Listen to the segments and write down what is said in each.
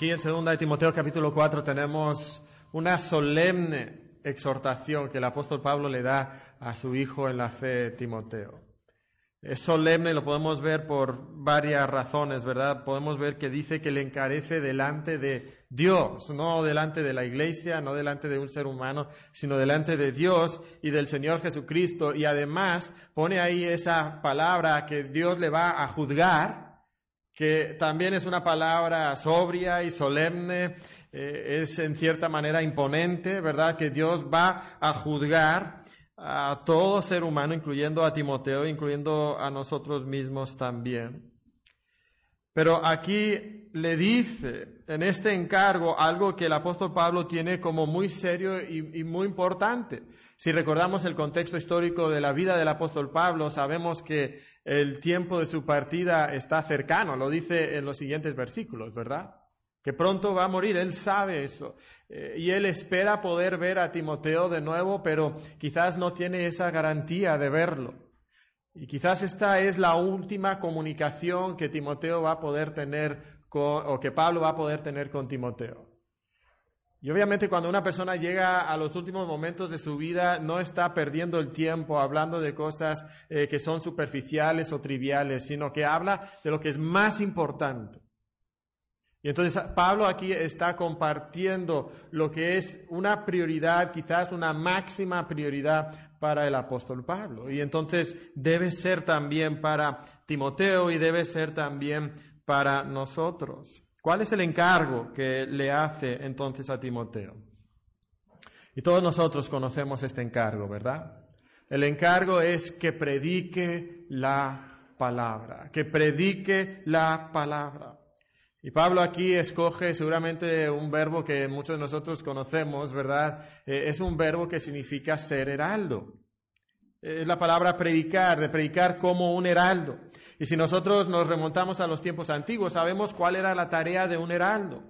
Aquí en 2 de Timoteo capítulo 4 tenemos una solemne exhortación que el apóstol Pablo le da a su hijo en la fe Timoteo. Es solemne, lo podemos ver por varias razones, ¿verdad? Podemos ver que dice que le encarece delante de Dios, no delante de la iglesia, no delante de un ser humano, sino delante de Dios y del Señor Jesucristo. Y además pone ahí esa palabra que Dios le va a juzgar, que también es una palabra sobria y solemne, eh, es en cierta manera imponente, ¿verdad? Que Dios va a juzgar a todo ser humano, incluyendo a Timoteo, incluyendo a nosotros mismos también. Pero aquí le dice en este encargo algo que el apóstol Pablo tiene como muy serio y, y, muy importante. Si recordamos el contexto histórico de la vida del apóstol Pablo, sabemos que el tiempo de su partida está cercano, lo dice en los siguientes versículos, ¿verdad? que pronto va a morir, él sabe eso. Eh, y él espera poder ver a Timoteo de nuevo, pero quizás no tiene esa garantía de verlo. Y quizás esta es la última comunicación que Timoteo va a poder tener con, o que Pablo va a poder tener con Timoteo. Y obviamente cuando una persona llega a los últimos momentos de su vida, no está perdiendo el tiempo hablando de cosas eh, que son superficiales o triviales, sino que habla de lo que es más importante. Y entonces Pablo aquí está compartiendo lo que es una prioridad, quizás una máxima prioridad para el apóstol Pablo. Y entonces debe ser también para Timoteo y debe ser también para nosotros. ¿Cuál es el encargo que le hace entonces a Timoteo? Y todos nosotros conocemos este encargo, ¿verdad? El encargo es que predique la palabra, que predique la palabra. Y Pablo aquí escoge seguramente un verbo que muchos de nosotros conocemos, ¿verdad? Eh, es un verbo que significa ser heraldo. Es la palabra predicar, de predicar como un heraldo. Y si nosotros nos remontamos a los tiempos antiguos, sabemos cuál era la tarea de un heraldo.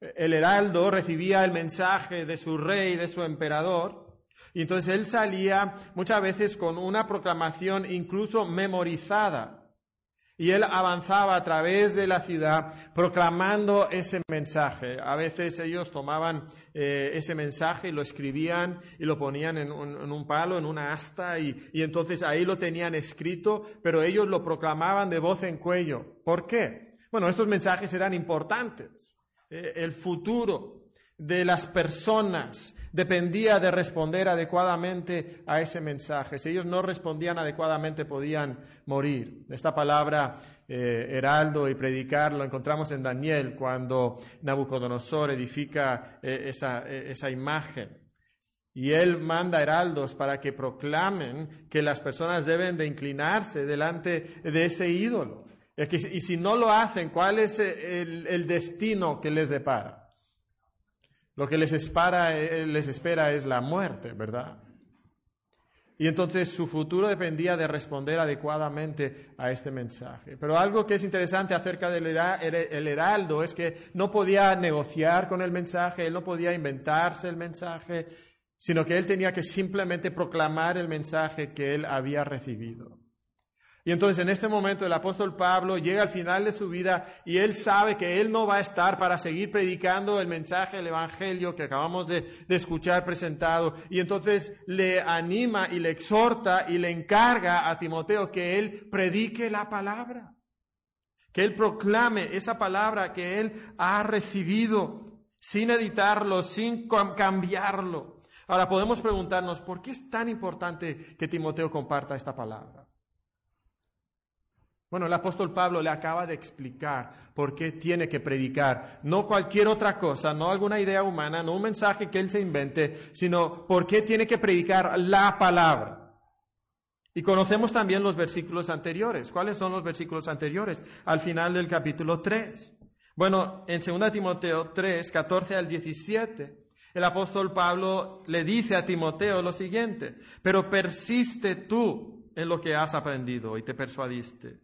El heraldo recibía el mensaje de su rey, de su emperador, y entonces él salía muchas veces con una proclamación incluso memorizada y él avanzaba a través de la ciudad proclamando ese mensaje. A veces ellos tomaban eh, ese mensaje y lo escribían y lo ponían en un, palo, en una asta, y, entonces ahí lo tenían escrito, pero ellos lo proclamaban de voz en cuello. ¿Por qué? Bueno, estos mensajes eran importantes. Eh, el futuro de las personas dependía de responder adecuadamente a ese mensaje. Si ellos no respondían adecuadamente podían morir. Esta palabra eh, heraldo y predicar lo encontramos en Daniel cuando Nabucodonosor edifica eh, esa, eh, esa imagen. Y él manda heraldos para que proclamen que las personas deben de inclinarse delante de ese ídolo. Y si no lo hacen, ¿cuál es el, el destino que les depara? Lo que les espera, eh, les espera es la muerte, ¿verdad? Y entonces su futuro dependía de responder adecuadamente a este mensaje. Pero algo que es interesante acerca del heraldo es que no podía negociar con el mensaje, él no podía inventarse el mensaje, sino que él tenía que simplemente proclamar el mensaje que él había recibido. Y entonces en este momento el apóstol Pablo llega al final de su vida y él sabe que él no va a estar para seguir predicando el mensaje del Evangelio que acabamos de, escuchar presentado. Y entonces le anima y le exhorta y le encarga a Timoteo que él predique la palabra. Que él proclame esa palabra que él ha recibido sin editarlo, sin cambiarlo. Ahora podemos preguntarnos, ¿por qué es tan importante que Timoteo comparta esta palabra? Bueno, el apóstol Pablo le acaba de explicar por qué tiene que predicar, no cualquier otra cosa, no alguna idea humana, no un mensaje que él se invente, sino por qué tiene que predicar la palabra. Y conocemos también los versículos anteriores. ¿Cuáles son los versículos anteriores? Al final del capítulo 3. Bueno, en 2 Timoteo 3, 14 al 17, el apóstol Pablo le dice a Timoteo lo siguiente, pero persiste tú en lo que has aprendido y te persuadiste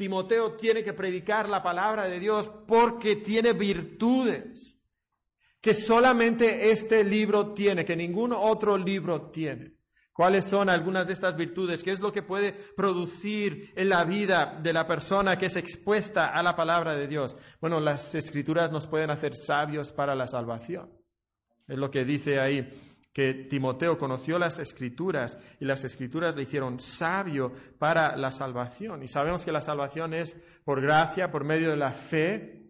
Timoteo tiene que predicar la palabra de Dios porque tiene virtudes que solamente este libro tiene, que ningún otro libro tiene. ¿Cuáles son algunas de estas virtudes? ¿Qué es lo que puede producir en la vida de la persona que es expuesta a la palabra de Dios? Bueno, las escrituras nos pueden hacer sabios para la salvación. Es lo que dice ahí, que Timoteo conoció las escrituras y las escrituras le hicieron sabio para la salvación. Y sabemos que la salvación es por gracia, por medio de la fe,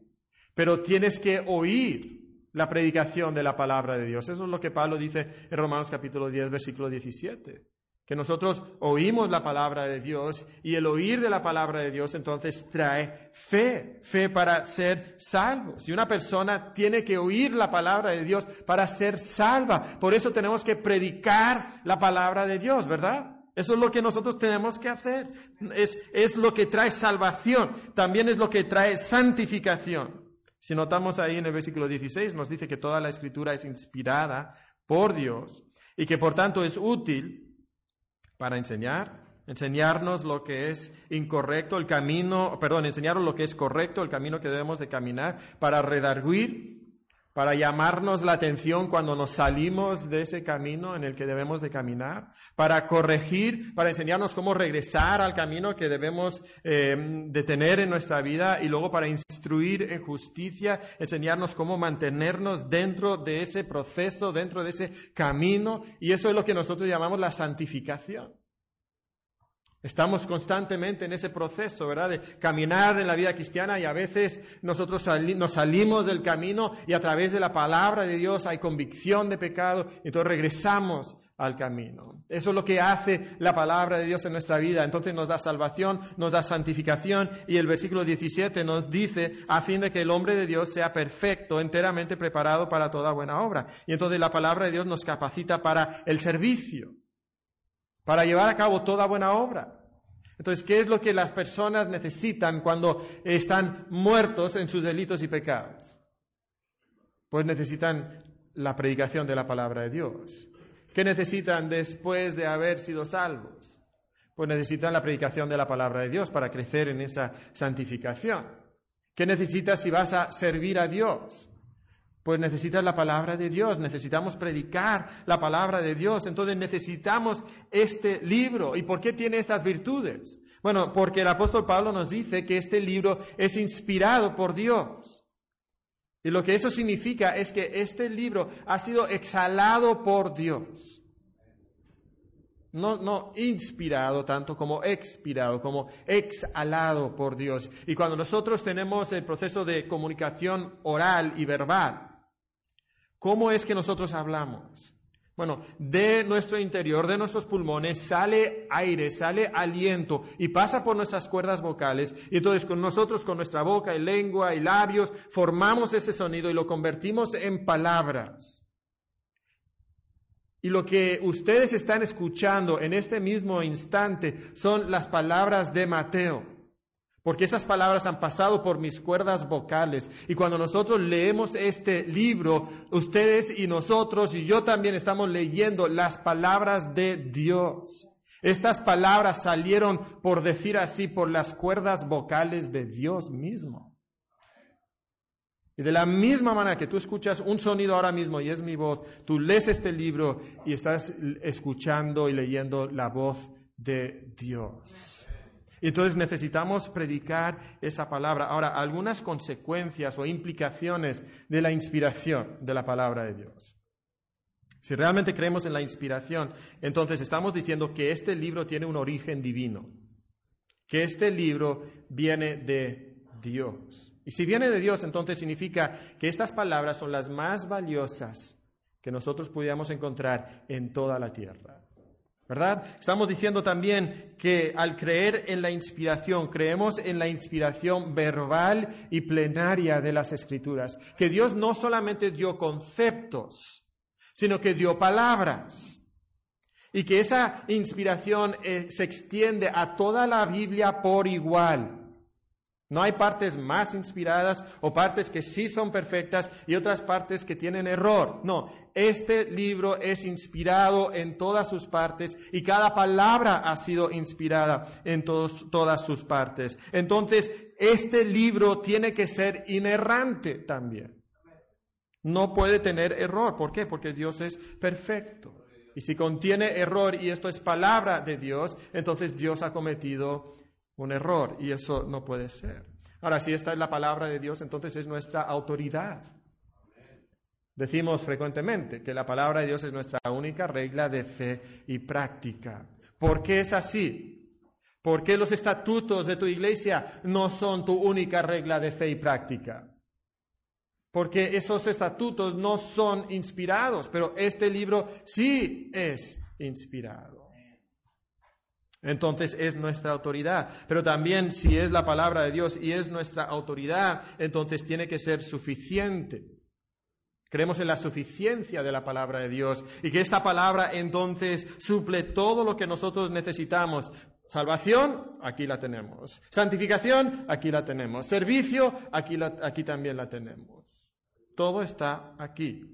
pero tienes que oír la predicación de la palabra de Dios. Eso es lo que Pablo dice en Romanos capítulo 10, versículo 17. Que nosotros oímos la palabra de Dios y el oír de la palabra de Dios entonces trae fe, fe para ser salvo. Si una persona tiene que oír la palabra de Dios para ser salva, por eso tenemos que predicar la palabra de Dios, ¿verdad? Eso es lo que nosotros tenemos que hacer. Es, es lo que trae salvación, también es lo que trae santificación. Si notamos ahí en el versículo 16, nos dice que toda la escritura es inspirada por Dios y que por tanto es útil para enseñar, enseñarnos lo que es incorrecto, el camino, perdón, enseñarnos lo que es correcto, el camino que debemos de caminar, para redarguir, para llamarnos la atención cuando nos salimos de ese camino en el que debemos de caminar, para corregir, para enseñarnos cómo regresar al camino que debemos eh, de tener en nuestra vida y luego para instruir en justicia, enseñarnos cómo mantenernos dentro de ese proceso, dentro de ese camino y eso es lo que nosotros llamamos la santificación. Estamos constantemente en ese proceso, ¿verdad? De caminar en la vida cristiana y a veces nosotros nos salimos del camino y a través de la palabra de Dios hay convicción de pecado y entonces regresamos al camino. Eso es lo que hace la palabra de Dios en nuestra vida. Entonces nos da salvación, nos da santificación y el versículo 17 nos dice a fin de que el hombre de Dios sea perfecto, enteramente preparado para toda buena obra. Y entonces la palabra de Dios nos capacita para el servicio para llevar a cabo toda buena obra. Entonces, ¿qué es lo que las personas necesitan cuando están muertos en sus delitos y pecados? Pues necesitan la predicación de la palabra de Dios. ¿Qué necesitan después de haber sido salvos? Pues necesitan la predicación de la palabra de Dios para crecer en esa santificación. ¿Qué necesitas si vas a servir a Dios? Pues necesitas la palabra de Dios, necesitamos predicar la palabra de Dios, entonces necesitamos este libro. ¿Y por qué tiene estas virtudes? Bueno, porque el apóstol Pablo nos dice que este libro es inspirado por Dios. Y lo que eso significa es que este libro ha sido exhalado por Dios. No, no inspirado tanto como expirado, como exhalado por Dios. Y cuando nosotros tenemos el proceso de comunicación oral y verbal, ¿Cómo es que nosotros hablamos? Bueno, de nuestro interior, de nuestros pulmones, sale aire, sale aliento y pasa por nuestras cuerdas vocales. Y entonces con nosotros, con nuestra boca y lengua y labios, formamos ese sonido y lo convertimos en palabras. Y lo que ustedes están escuchando en este mismo instante son las palabras de Mateo. Porque esas palabras han pasado por mis cuerdas vocales. Y cuando nosotros leemos este libro, ustedes y nosotros y yo también estamos leyendo las palabras de Dios. Estas palabras salieron, por decir así, por las cuerdas vocales de Dios mismo. Y de la misma manera que tú escuchas un sonido ahora mismo y es mi voz, tú lees este libro y estás escuchando y leyendo la voz de Dios. Entonces necesitamos predicar esa palabra. Ahora, algunas consecuencias o implicaciones de la inspiración de la palabra de Dios. Si realmente creemos en la inspiración, entonces estamos diciendo que este libro tiene un origen divino, que este libro viene de Dios. Y si viene de Dios, entonces significa que estas palabras son las más valiosas que nosotros pudiéramos encontrar en toda la tierra. ¿Verdad? Estamos diciendo también que al creer en la inspiración, creemos en la inspiración verbal y plenaria de las escrituras, que Dios no solamente dio conceptos, sino que dio palabras. Y que esa inspiración eh, se extiende a toda la Biblia por igual. No hay partes más inspiradas o partes que sí son perfectas y otras partes que tienen error. No, este libro es inspirado en todas sus partes y cada palabra ha sido inspirada en todas sus partes. Entonces, este libro tiene que ser inerrante también. No puede tener error. ¿Por qué? Porque Dios es perfecto. Y si contiene error y esto es palabra de Dios, entonces Dios ha cometido un error y eso no puede ser. Ahora, si esta es la palabra de Dios, entonces es nuestra autoridad. Decimos frecuentemente que la palabra de Dios es nuestra única regla de fe y práctica. ¿Por qué es así? ¿Por qué los estatutos de tu iglesia no son tu única regla de fe y práctica? Porque esos estatutos no son inspirados, pero este libro sí es inspirado. Entonces es nuestra autoridad. Pero también si es la palabra de Dios y es nuestra autoridad, entonces tiene que ser suficiente. Creemos en la suficiencia de la palabra de Dios y que esta palabra entonces suple todo lo que nosotros necesitamos. Salvación, aquí la tenemos. Santificación, aquí la tenemos. Servicio, aquí, aquí también la tenemos. Todo está aquí.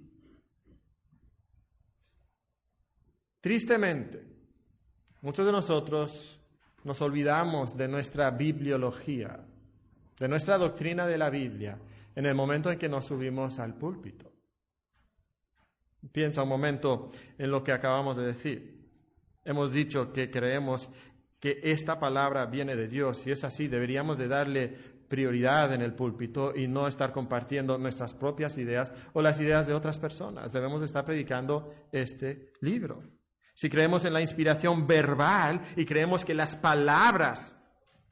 Tristemente, Muchos de nosotros nos olvidamos de nuestra bibliología, de nuestra doctrina de la Biblia, en el momento en que nos subimos al púlpito. Piensa un momento en lo que acabamos de decir. Hemos dicho que creemos que esta palabra viene de Dios. Si es así, deberíamos de darle prioridad en el púlpito y no estar compartiendo nuestras propias ideas o las ideas de otras personas. Debemos de estar predicando este libro si creemos en la inspiración verbal y creemos que las palabras,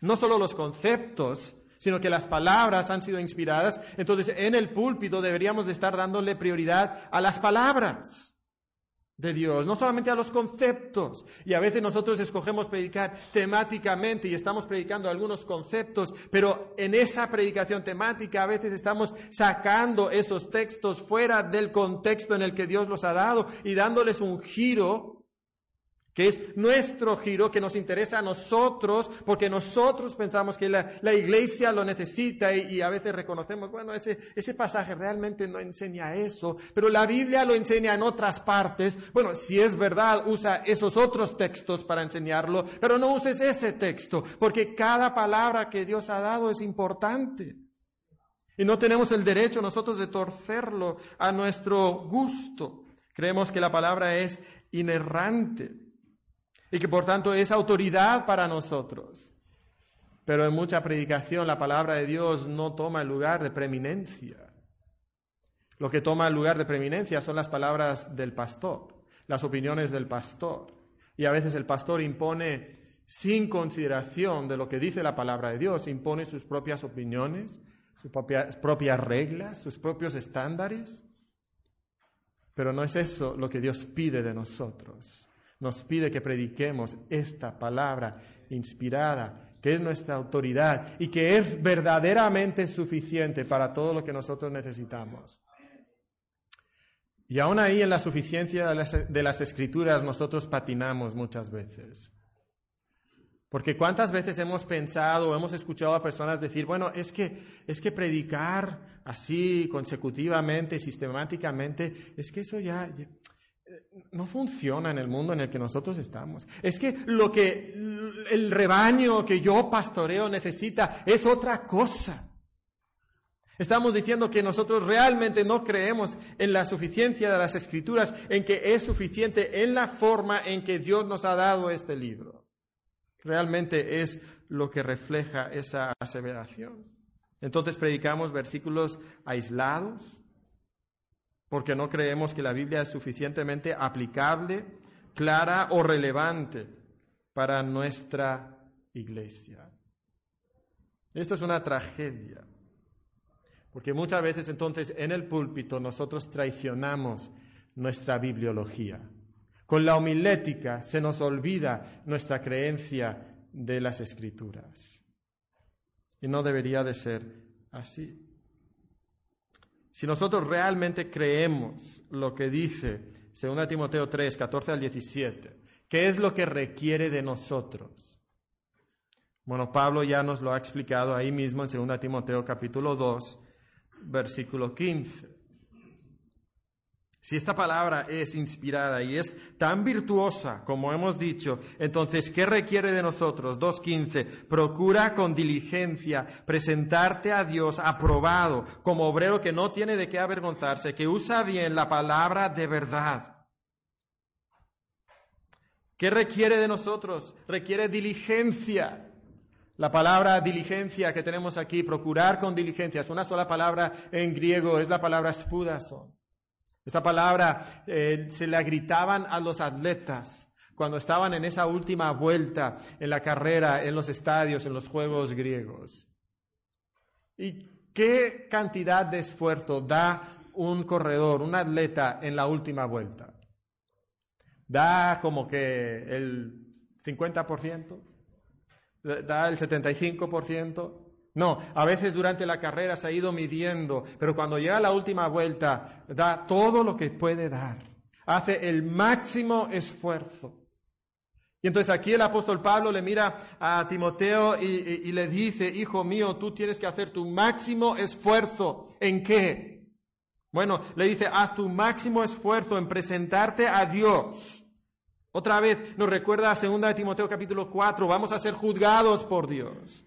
no solo los conceptos, sino que las palabras han sido inspiradas, entonces en el púlpito deberíamos de estar dándole prioridad a las palabras de Dios, no solamente a los conceptos. Y a veces nosotros escogemos predicar temáticamente y estamos predicando algunos conceptos, pero en esa predicación temática a veces estamos sacando esos textos fuera del contexto en el que Dios los ha dado y dándoles un giro que es nuestro giro, que nos interesa a nosotros, porque nosotros pensamos que la, iglesia lo necesita y, a veces reconocemos, bueno, ese, ese pasaje realmente no enseña eso, pero la Biblia lo enseña en otras partes. Bueno, si es verdad, usa esos otros textos para enseñarlo, pero no uses ese texto, porque cada palabra que Dios ha dado es importante. Y no tenemos el derecho nosotros de torcerlo a nuestro gusto. Creemos que la palabra es inerrante y que por tanto es autoridad para nosotros. Pero en mucha predicación la palabra de Dios no toma el lugar de preeminencia. Lo que toma el lugar de preeminencia son las palabras del pastor, las opiniones del pastor. Y a veces el pastor impone sin consideración de lo que dice la palabra de Dios, impone sus propias opiniones, sus propias, propias reglas, sus propios estándares. Pero no es eso lo que Dios pide de nosotros nos pide que prediquemos esta palabra inspirada, que es nuestra autoridad y que es verdaderamente suficiente para todo lo que nosotros necesitamos. Y aún ahí en la suficiencia de las, escrituras nosotros patinamos muchas veces. Porque cuántas veces hemos pensado o hemos escuchado a personas decir, bueno, es que, es que predicar así consecutivamente, sistemáticamente, es que eso ya, no funciona en el mundo en el que nosotros estamos. Es que lo que el rebaño que yo pastoreo necesita es otra cosa. Estamos diciendo que nosotros realmente no creemos en la suficiencia de las escrituras, en que es suficiente en la forma en que Dios nos ha dado este libro. Realmente es lo que refleja esa aseveración. Entonces predicamos versículos aislados, porque no creemos que la Biblia es suficientemente aplicable, clara o relevante para nuestra iglesia. Esto es una tragedia, porque muchas veces entonces en el púlpito nosotros traicionamos nuestra bibliología. Con la homilética se nos olvida nuestra creencia de las escrituras. Y no debería de ser así. Si nosotros realmente creemos lo que dice 2 Timoteo 3, 14 al 17, ¿qué es lo que requiere de nosotros? Bueno, Pablo ya nos lo ha explicado ahí mismo en 2 Timoteo capítulo 2, versículo 15. Si esta palabra es inspirada y es tan virtuosa como hemos dicho, entonces, ¿qué requiere de nosotros? 2.15. Procura con diligencia presentarte a Dios aprobado como obrero que no tiene de qué avergonzarse, que usa bien la palabra de verdad. ¿Qué requiere de nosotros? Requiere diligencia. La palabra diligencia que tenemos aquí, procurar con diligencia, es una sola palabra en griego, es la palabra spudason. Esta palabra eh, se la gritaban a los atletas cuando estaban en esa última vuelta en la carrera, en los estadios, en los juegos griegos. ¿Y qué cantidad de esfuerzo da un corredor, un atleta en la última vuelta? Da como que el 50%, da el 75%. No, a veces durante la carrera se ha ido midiendo, pero cuando llega la última vuelta, da todo lo que puede dar. Hace el máximo esfuerzo. Y entonces aquí el apóstol Pablo le mira a Timoteo y, le dice, hijo mío, tú tienes que hacer tu máximo esfuerzo. ¿En qué? Bueno, le dice, haz tu máximo esfuerzo en presentarte a Dios. Otra vez nos recuerda a 2 Timoteo capítulo 4, vamos a ser juzgados por Dios.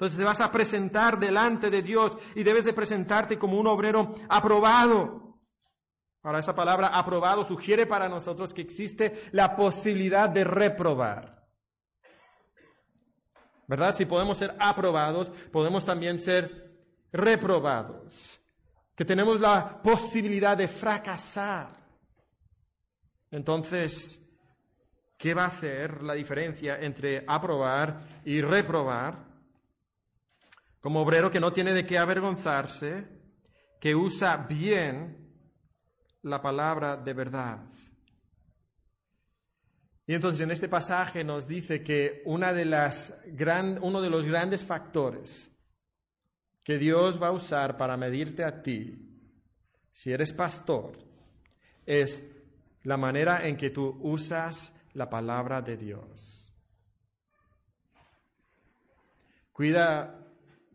Entonces te vas a presentar delante de Dios y debes de presentarte como un obrero aprobado. Ahora esa palabra aprobado sugiere para nosotros que existe la posibilidad de reprobar. ¿Verdad? Si podemos ser aprobados, podemos también ser reprobados. Que tenemos la posibilidad de fracasar. Entonces, ¿qué va a hacer la diferencia entre aprobar y reprobar? Como obrero que no tiene de qué avergonzarse, que usa bien la palabra de verdad. Y entonces en este pasaje nos dice que una de las uno de los grandes factores que Dios va a usar para medirte a ti, si eres pastor, es la manera en que tú usas la palabra de Dios. Cuida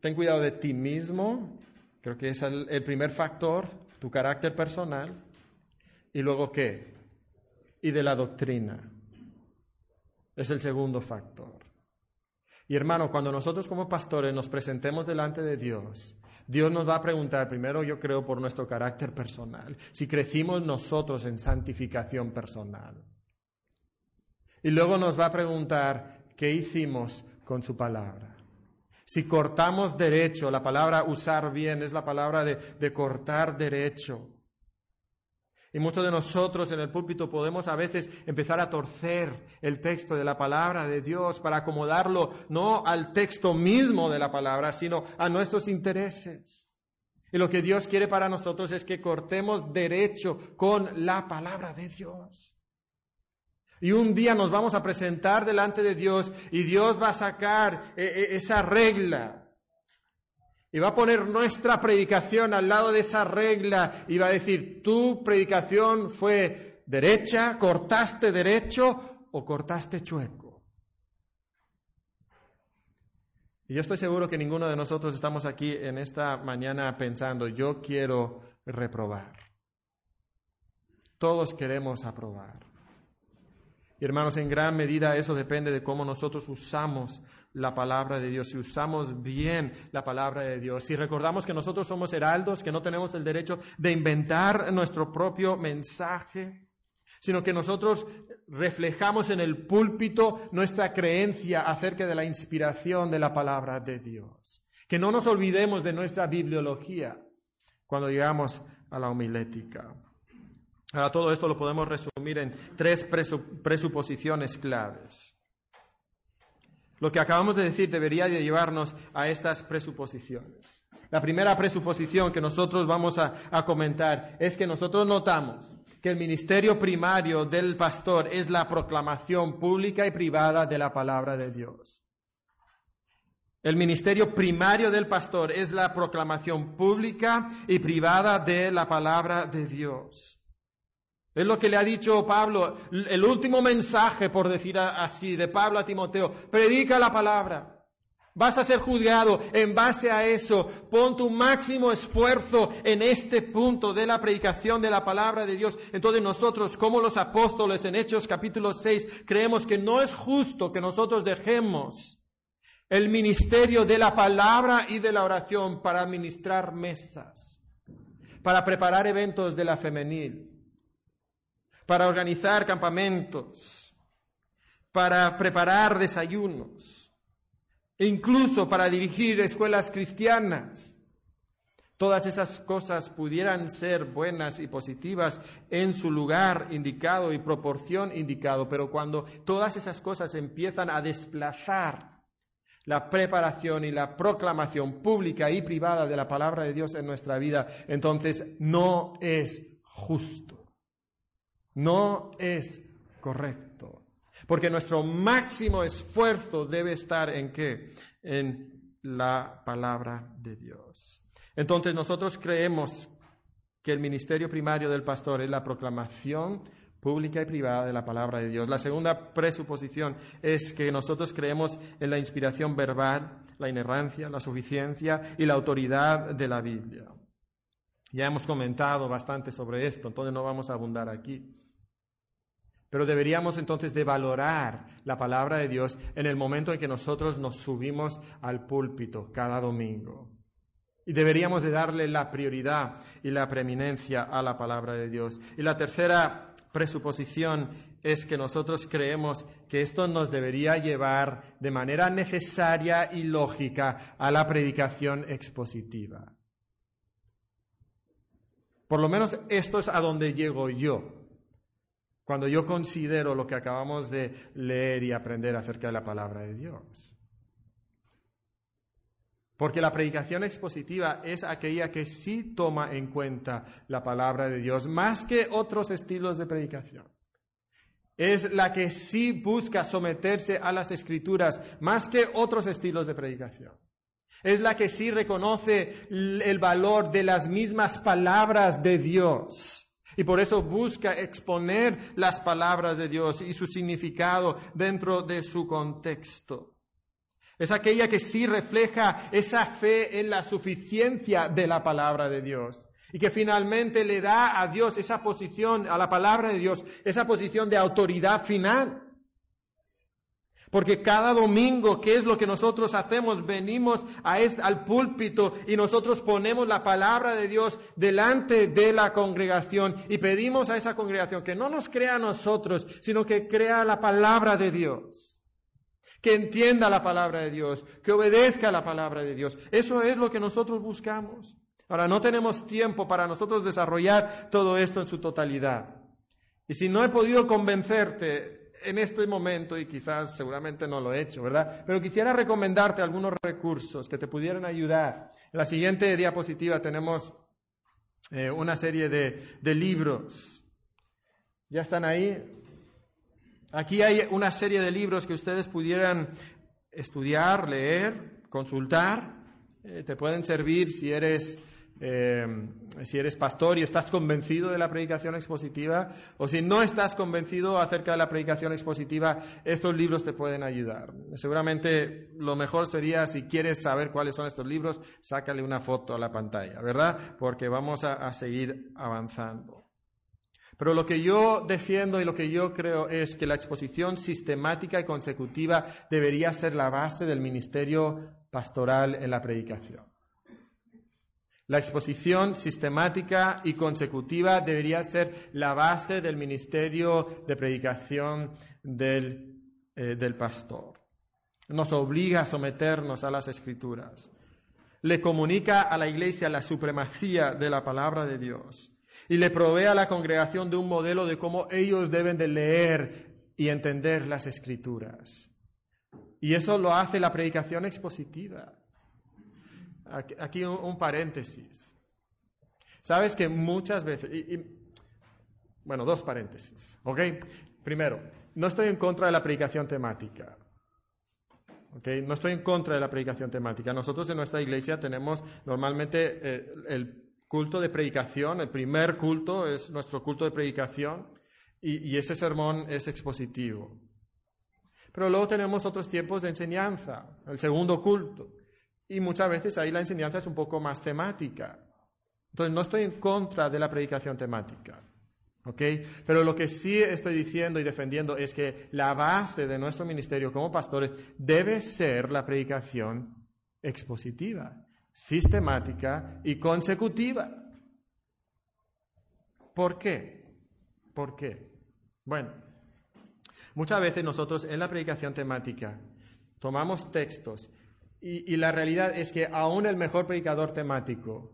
ten cuidado de ti mismo, creo que es el, primer factor, tu carácter personal. Y luego qué? Y de la doctrina. Es el segundo factor. Y hermano, cuando nosotros como pastores nos presentemos delante de Dios, Dios nos va a preguntar, primero yo creo por nuestro carácter personal, si crecimos nosotros en santificación personal. Y luego nos va a preguntar qué hicimos con su palabra. Si cortamos derecho, la palabra usar bien es la palabra de, cortar derecho. Y muchos de nosotros en el púlpito podemos a veces empezar a torcer el texto de la palabra de Dios para acomodarlo no al texto mismo de la palabra, sino a nuestros intereses. Y lo que Dios quiere para nosotros es que cortemos derecho con la palabra de Dios. Y un día nos vamos a presentar delante de Dios y Dios va a sacar eh, eh, esa regla. Y va a poner nuestra predicación al lado de esa regla y va a decir, tu predicación fue derecha, cortaste derecho o cortaste chueco. Y yo estoy seguro que ninguno de nosotros estamos aquí en esta mañana pensando, yo quiero reprobar. Todos queremos aprobar. Y hermanos, en gran medida eso depende de cómo nosotros usamos la palabra de Dios, si usamos bien la palabra de Dios, si recordamos que nosotros somos heraldos, que no tenemos el derecho de inventar nuestro propio mensaje, sino que nosotros reflejamos en el púlpito nuestra creencia acerca de la inspiración de la palabra de Dios. Que no nos olvidemos de nuestra bibliología cuando llegamos a la homilética todo esto lo podemos resumir en tres presuposiciones claves. Lo que acabamos de decir debería de llevarnos a estas presuposiciones. La primera presuposición que nosotros vamos a comentar es que nosotros notamos que el ministerio primario del pastor es la proclamación pública y privada de la palabra de Dios. El ministerio primario del pastor es la proclamación pública y privada de la palabra de Dios. Es lo que le ha dicho Pablo, el último mensaje, por decir así, de Pablo a Timoteo. Predica la palabra. Vas a ser juzgado en base a eso. Pon tu máximo esfuerzo en este punto de la predicación de la palabra de Dios. Entonces nosotros, como los apóstoles en Hechos capítulo 6, creemos que no es justo que nosotros dejemos el ministerio de la palabra y de la oración para administrar mesas, para preparar eventos de la femenil, para organizar campamentos, para preparar desayunos, e incluso para dirigir escuelas cristianas. Todas esas cosas pudieran ser buenas y positivas en su lugar indicado y proporción indicado, pero cuando todas esas cosas empiezan a desplazar la preparación y la proclamación pública y privada de la palabra de Dios en nuestra vida, entonces no es justo, no es correcto. Porque nuestro máximo esfuerzo debe estar en qué? En la palabra de Dios. Entonces nosotros creemos que el ministerio primario del pastor es la proclamación pública y privada de la palabra de Dios. La segunda presuposición es que nosotros creemos en la inspiración verbal, la inerrancia, la suficiencia y la autoridad de la Biblia. Ya hemos comentado bastante sobre esto, entonces no vamos a abundar aquí. Pero deberíamos entonces de valorar la palabra de Dios en el momento en que nosotros nos subimos al púlpito cada domingo. Y deberíamos de darle la prioridad y la preeminencia a la palabra de Dios. Y la tercera presuposición es que nosotros creemos que esto nos debería llevar de manera necesaria y lógica a la predicación expositiva. Por lo menos esto es a donde llego yo, cuando yo considero lo que acabamos de leer y aprender acerca de la palabra de Dios. Porque la predicación expositiva es aquella que sí toma en cuenta la palabra de Dios, más que otros estilos de predicación. Es la que sí busca someterse a las escrituras, más que otros estilos de predicación. Es la que sí reconoce el valor de las mismas palabras de Dios. Y por eso busca exponer las palabras de Dios y su significado dentro de su contexto. Es aquella que sí refleja esa fe en la suficiencia de la palabra de Dios. Y que finalmente le da a Dios esa posición, a la palabra de Dios, esa posición de autoridad final. Porque cada domingo, ¿qué es lo que nosotros hacemos? Venimos al púlpito y nosotros ponemos la palabra de Dios delante de la congregación y pedimos a esa congregación que no nos crea a nosotros, sino que crea la palabra de Dios que entienda la palabra de Dios, que obedezca la palabra de Dios. Eso es lo que nosotros buscamos. Ahora, no tenemos tiempo para nosotros desarrollar todo esto en su totalidad. Y si no he podido convencerte en este momento, y quizás seguramente no lo he hecho, ¿verdad? Pero quisiera recomendarte algunos recursos que te pudieran ayudar. En la siguiente diapositiva tenemos eh, una serie de, libros. ¿Ya están ahí? Aquí hay una serie de libros que ustedes pudieran estudiar, leer, consultar. Eh, te pueden servir si eres, eh, si eres pastor y estás convencido de la predicación expositiva o si no estás convencido acerca de la predicación expositiva, estos libros te pueden ayudar. Seguramente lo mejor sería, si quieres saber cuáles son estos libros, sácale una foto a la pantalla, ¿verdad? Porque vamos a seguir avanzando. Pero lo que yo defiendo y lo que yo creo es que la exposición sistemática y consecutiva debería ser la base del ministerio pastoral en la predicación. La exposición sistemática y consecutiva debería ser la base del ministerio de predicación del, eh, del pastor. Nos obliga a someternos a las escrituras. Le comunica a la iglesia la supremacía de la palabra de Dios y le provee a la congregación de un modelo de cómo ellos deben de leer y entender las escrituras. Y eso lo hace la predicación expositiva. Aquí un, paréntesis. Sabes que muchas veces, bueno, dos paréntesis, ¿ok? Primero, no estoy en contra de la predicación temática. ¿ok? No estoy en contra de la predicación temática. Nosotros en nuestra iglesia tenemos normalmente eh, el culto de predicación, el primer culto es nuestro culto de predicación y ese sermón es expositivo. Pero luego tenemos otros tiempos de enseñanza, el segundo culto. Y muchas veces ahí la enseñanza es un poco más temática. Entonces no estoy en contra de la predicación temática. ¿ok? Pero lo que sí estoy diciendo y defendiendo es que la base de nuestro ministerio como pastores debe ser la predicación expositiva, sistemática y consecutiva. ¿Por qué? ¿Por qué? Bueno, muchas veces nosotros en la predicación temática tomamos textos y, la realidad es que aún el mejor predicador temático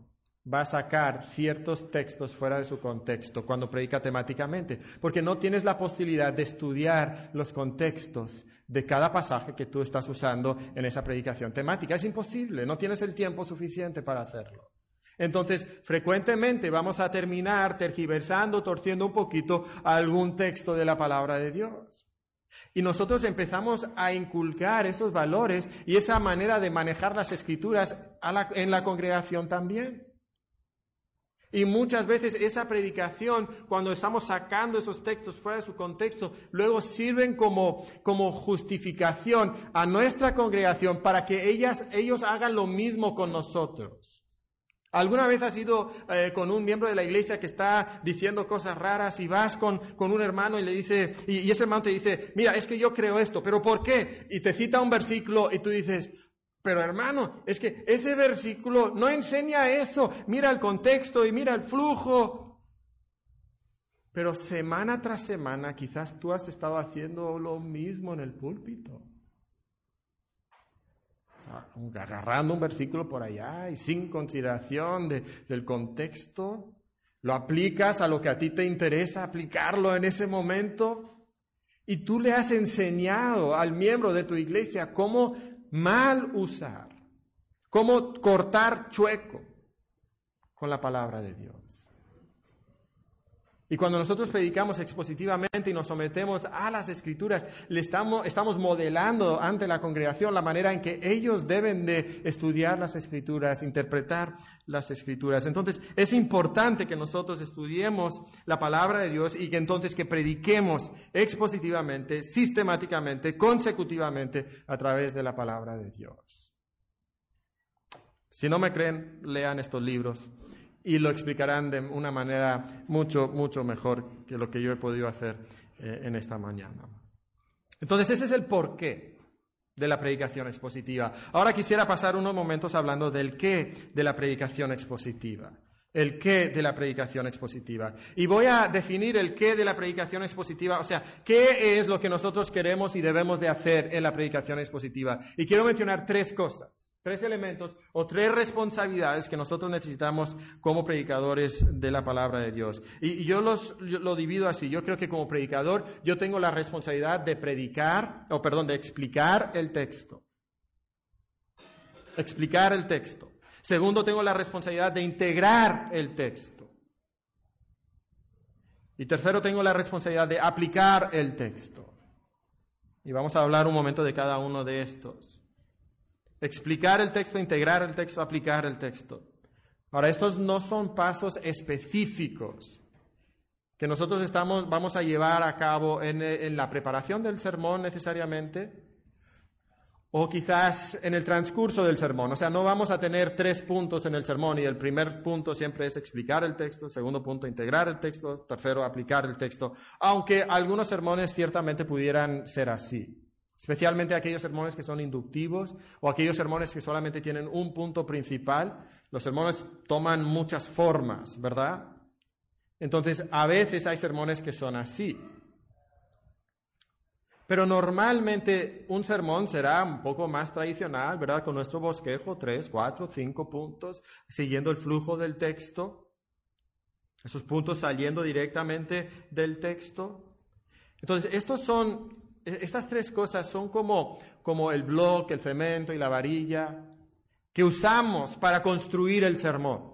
va a sacar ciertos textos fuera de su contexto cuando predica temáticamente, porque no tienes la posibilidad de estudiar los contextos de cada pasaje que tú estás usando en esa predicación temática. Es imposible, no tienes el tiempo suficiente para hacerlo. Entonces, frecuentemente vamos a terminar tergiversando, torciendo un poquito algún texto de la palabra de Dios. Y nosotros empezamos a inculcar esos valores y esa manera de manejar las escrituras en la congregación también. Y muchas veces esa predicación, cuando estamos sacando esos textos fuera de su contexto, luego sirven como, como justificación a nuestra congregación para que ellas, ellos hagan lo mismo con nosotros. ¿Alguna vez has ido eh, con un miembro de la iglesia que está diciendo cosas raras y vas con, con un hermano y le dice, y, y, ese hermano te dice, mira, es que yo creo esto, pero ¿por qué? Y te cita un versículo y tú dices, pero hermano, es que ese versículo no enseña eso. Mira el contexto y mira el flujo. Pero semana tras semana quizás tú has estado haciendo lo mismo en el púlpito. Agarrando un versículo por allá y sin consideración del contexto, lo aplicas a lo que a ti te interesa aplicarlo en ese momento. Y tú le has enseñado al miembro de tu iglesia cómo mal usar, cómo cortar chueco con la palabra de Dios. Y cuando nosotros predicamos expositivamente y nos sometemos a las escrituras, le estamos, estamos modelando ante la congregación la manera en que ellos deben de estudiar las escrituras, interpretar las escrituras. Entonces, es importante que nosotros estudiemos la palabra de Dios y que entonces que prediquemos expositivamente, sistemáticamente, consecutivamente a través de la palabra de Dios. Si no me creen, lean estos libros y lo explicarán de una manera mucho, mucho mejor que lo que yo he podido hacer eh, en esta mañana. Entonces, ese es el porqué de la predicación expositiva. Ahora quisiera pasar unos momentos hablando del qué de la predicación expositiva. El qué de la predicación expositiva. Y voy a definir el qué de la predicación expositiva, o sea, qué es lo que nosotros queremos y debemos de hacer en la predicación expositiva. Y quiero mencionar tres cosas. Tres elementos o tres responsabilidades que nosotros necesitamos como predicadores de la palabra de Dios. Y, yo, los, lo divido así. Yo creo que como predicador yo tengo la responsabilidad de predicar, o perdón, de explicar el texto. Explicar el texto. Segundo, tengo la responsabilidad de integrar el texto. Y tercero, tengo la responsabilidad de aplicar el texto. Y vamos a hablar un momento de cada uno de estos. Explicar el texto, integrar el texto, aplicar el texto. Ahora, estos no son pasos específicos que nosotros estamos, vamos a llevar a cabo en, en la preparación del sermón necesariamente, o quizás en el transcurso del sermón. O sea, no vamos a tener tres puntos en el sermón y el primer punto siempre es explicar el texto, segundo punto integrar el texto, tercero aplicar el texto, aunque algunos sermones ciertamente pudieran ser así especialmente aquellos sermones que son inductivos o aquellos sermones que solamente tienen un punto principal. Los sermones toman muchas formas, ¿verdad? Entonces, a veces hay sermones que son así. Pero normalmente un sermón será un poco más tradicional, ¿verdad? Con nuestro bosquejo, tres, cuatro, cinco puntos, siguiendo el flujo del texto. Esos puntos saliendo directamente del texto. Entonces, e-, estas tres cosas son como el bloque, el cemento y la varilla que usamos para construir el sermón.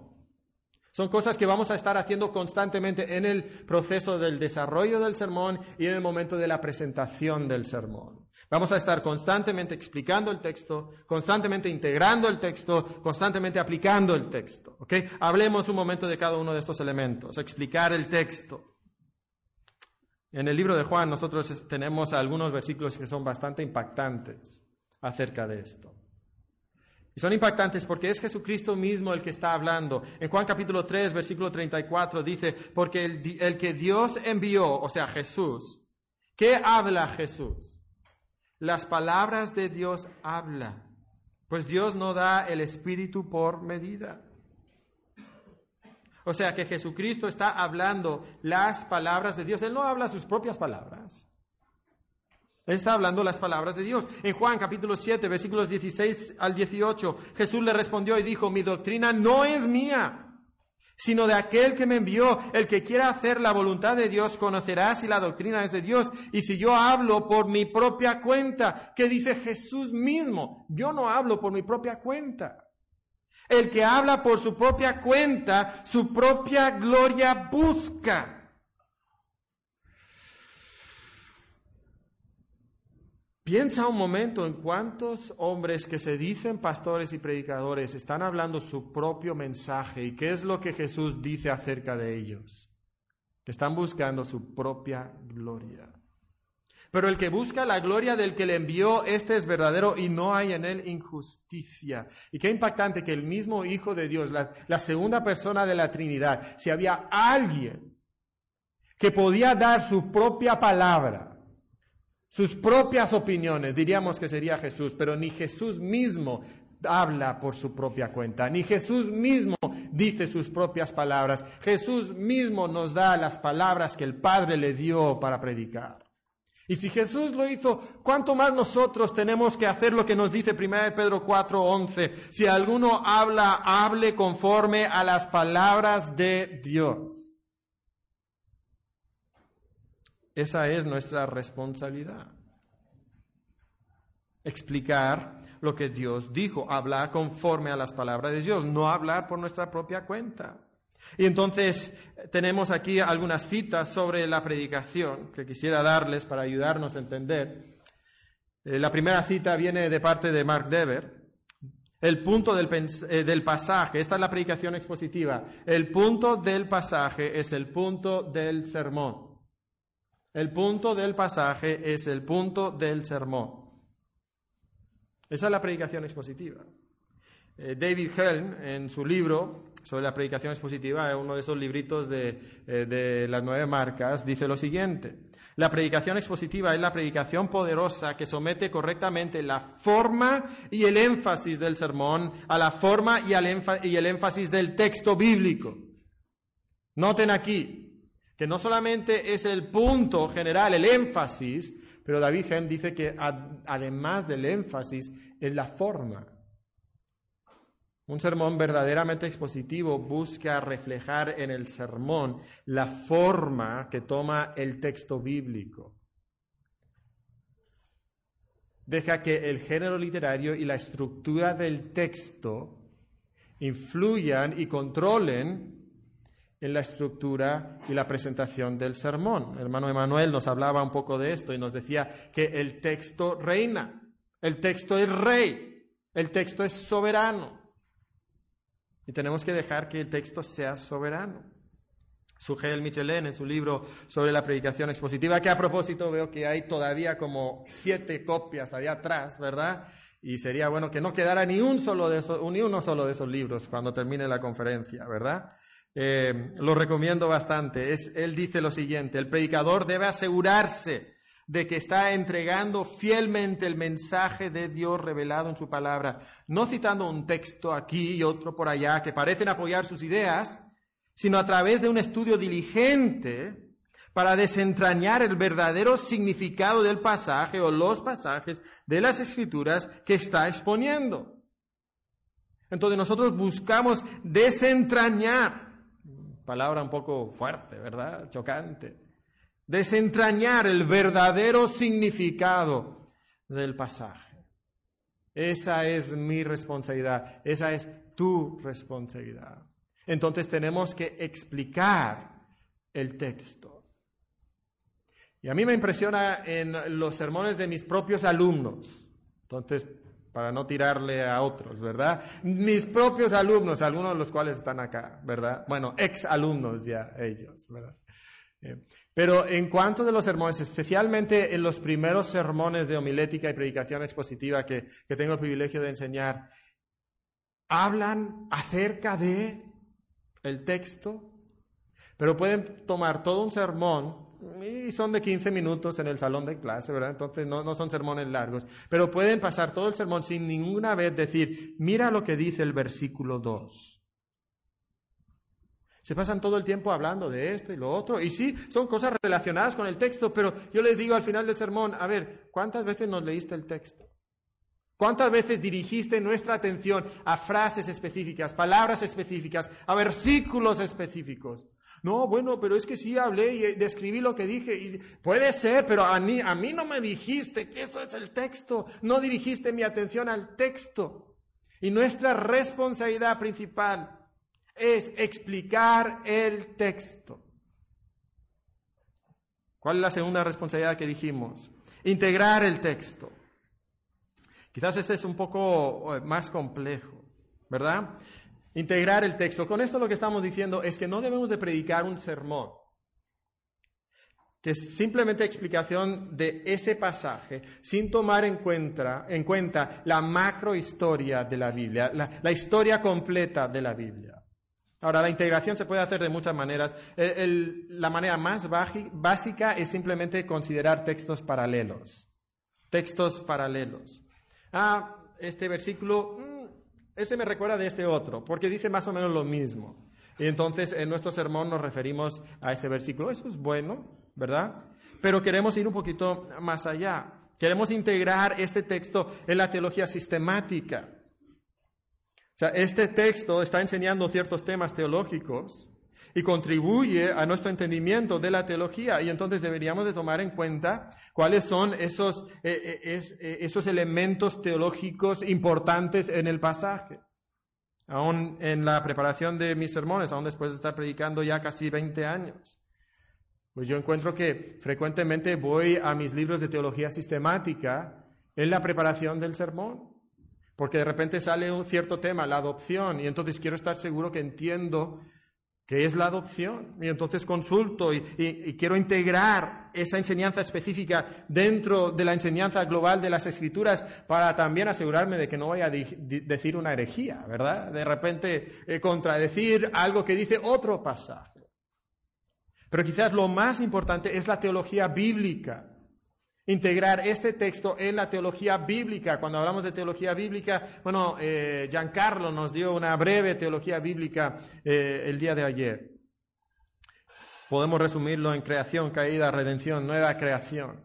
Son cosas que vamos a estar haciendo constantemente en el proceso del desarrollo del sermón y en el momento de la presentación del sermón. Vamos a estar constantemente explicando el texto, constantemente integrando el texto, constantemente aplicando el texto. Hablemos un momento de cada uno de estos elementos. Explicar el texto. En el libro de Juan nosotros tenemos algunos versículos que son bastante impactantes acerca de esto. Son impactantes porque es Jesucristo mismo el que está hablando. En Juan capítulo 3, versículo 34 dice, porque el, el que Dios envió, o sea, Jesús, ¿qué habla Jesús? Las palabras de Dios habla, pues Dios no da el Espíritu por medida. O sea que Jesucristo está hablando las palabras de Dios. Él no habla sus propias palabras. Está hablando las palabras de Dios. En Juan capítulo 7, versículos 16 al 18, Jesús le respondió y dijo, mi doctrina no es mía, sino de aquel que me envió. El que quiera hacer la voluntad de Dios conocerá si la doctrina es de Dios y si yo hablo por mi propia cuenta. ¿Qué dice Jesús mismo? Yo no hablo por mi propia cuenta. El que habla por su propia cuenta, su propia gloria busca. Piensa un momento en cuántos hombres que se dicen pastores y predicadores están hablando su propio mensaje y qué es lo que Jesús dice acerca de ellos. Que están buscando su propia gloria. Pero el que busca la gloria del que le envió, este es verdadero y no hay en él injusticia. Y qué impactante que el mismo Hijo de Dios, la, la segunda persona de la Trinidad, si había alguien que podía dar su propia palabra, sus propias opiniones, diríamos que sería Jesús, pero ni Jesús mismo habla por su propia cuenta, ni Jesús mismo dice sus propias palabras, Jesús mismo nos da las palabras que el Padre le dio para predicar. Y si Jesús lo hizo, ¿cuánto más nosotros tenemos que hacer lo que nos dice 1 Pedro 4:11? Si alguno habla, hable conforme a las palabras de Dios. Esa es nuestra responsabilidad. Explicar lo que Dios dijo, hablar conforme a las palabras de Dios, no hablar por nuestra propia cuenta. Y entonces tenemos aquí algunas citas sobre la predicación que quisiera darles para ayudarnos a entender. Eh, la primera cita viene de parte de Mark Dever. El punto del, eh, del, pasaje, esta es la predicación expositiva, el punto del pasaje es el punto del sermón. El punto del pasaje es el punto del sermón. Esa es la predicación expositiva. Eh, David Helm, en su libro sobre la predicación expositiva, uno de esos libritos de, eh, de las nueve marcas, dice lo siguiente. La predicación expositiva es la predicación poderosa que somete correctamente la forma y el énfasis del sermón a la forma y, y el énfasis del texto bíblico. Noten aquí, que no solamente es el punto general, el énfasis, pero David Hem dice que además del énfasis es la forma. Un sermón verdaderamente expositivo busca reflejar en el sermón la forma que toma el texto bíblico. Deja que el género literario y la estructura del texto influyan y controlen en la estructura y la presentación del sermón. El hermano Emanuel nos hablaba un poco de esto y nos decía que el texto reina, el texto es rey, el texto es soberano. Y tenemos que dejar que el texto sea soberano. Sugel Michelin en su libro sobre la predicación expositiva, que a propósito veo que hay todavía como siete copias allá atrás, ¿verdad? Y sería bueno que no quedara ni, un solo de esos, ni uno solo de esos libros cuando termine la conferencia, ¿verdad? Eh, lo recomiendo bastante. Es, él dice lo siguiente, el predicador debe asegurarse de que está entregando fielmente el mensaje de Dios revelado en su palabra, no citando un texto aquí y otro por allá que parecen apoyar sus ideas, sino a través de un estudio diligente para desentrañar el verdadero significado del pasaje o los pasajes de las escrituras que está exponiendo. Entonces nosotros buscamos desentrañar Palabra un poco fuerte, ¿verdad? Chocante. Desentrañar el verdadero significado del pasaje. Esa es mi responsabilidad. Esa es tu responsabilidad. entonces tenemos que explicar el texto. Y a mí me impresiona en los sermones de mis propios alumnos. Entonces, para no tirarle a otros, ¿verdad? Mis propios alumnos, algunos de los cuales están acá, ¿verdad? Bueno, ex alumnos ya ellos, ¿verdad? Eh, pero en cuanto de los sermones, especialmente en los primeros sermones de homilética y predicación expositiva que, que tengo el privilegio de enseñar, hablan acerca de el texto, pero pueden tomar todo un sermón y son de 15 minutos en el salón de clase, ¿verdad? Entonces no, no, son sermones largos, pero pueden pasar todo el sermón sin ninguna vez decir, mira lo que dice el versículo 2. Se pasan todo el tiempo hablando de esto y lo otro, y sí, son cosas relacionadas con el texto, pero yo les digo al final del sermón, a ver, ¿cuántas veces nos leíste el texto? ¿Cuántas veces dirigiste nuestra atención a frases específicas, palabras específicas, a versículos específicos? No, bueno, pero es que sí hablé y describí lo que dije. Puede ser, pero a mí, a mí no me dijiste que eso es el texto. No dirigiste mi atención al texto. Y nuestra responsabilidad principal es explicar el texto. ¿Cuál es la segunda responsabilidad que dijimos? Integrar el texto. Quizás este es un poco eh, más complejo, ¿verdad? Integrar el texto. Con esto lo que estamos diciendo es que no debemos de predicar un sermón, que es simplemente explicación de ese pasaje, sin tomar en cuenta, en cuenta la macrohistoria de la Biblia, la, historia completa de la Biblia. Ahora, la integración se puede hacer de muchas maneras. la manera más básica es simplemente considerar textos paralelos. Textos paralelos. Ah, este versículo, ese me recuerda de este otro, porque dice más o menos lo mismo. Y entonces en nuestro sermón nos referimos a ese versículo. Eso es bueno, ¿verdad? Pero queremos ir un poquito más allá. Queremos integrar este texto en la teología sistemática. O sea, este texto está enseñando ciertos temas teológicos y contribuye a nuestro entendimiento de la teología. Y entonces deberíamos de tomar en cuenta cuáles son esos, eh, eh, eh, esos elementos teológicos importantes en el pasaje. Aún en la preparación de mis sermones, aún después de estar predicando ya casi 20 años, pues yo encuentro que frecuentemente voy a mis libros de teología sistemática en la preparación del sermón. Porque de repente sale un cierto tema, la adopción, y entonces quiero estar seguro que entiendo que es la adopción. Y entonces consulto y, quiero integrar esa enseñanza específica dentro de la enseñanza global de las escrituras para también asegurarme de que no vaya a decir una herejía, ¿verdad? De repente eh, contradecir algo que dice otro pasaje. Pero quizás lo más importante es la teología bíblica integrar este texto en la teología bíblica. Cuando hablamos de teología bíblica, bueno, eh, Giancarlo nos dio una breve teología bíblica eh, el día de ayer. Podemos resumirlo en creación, caída, redención, nueva creación.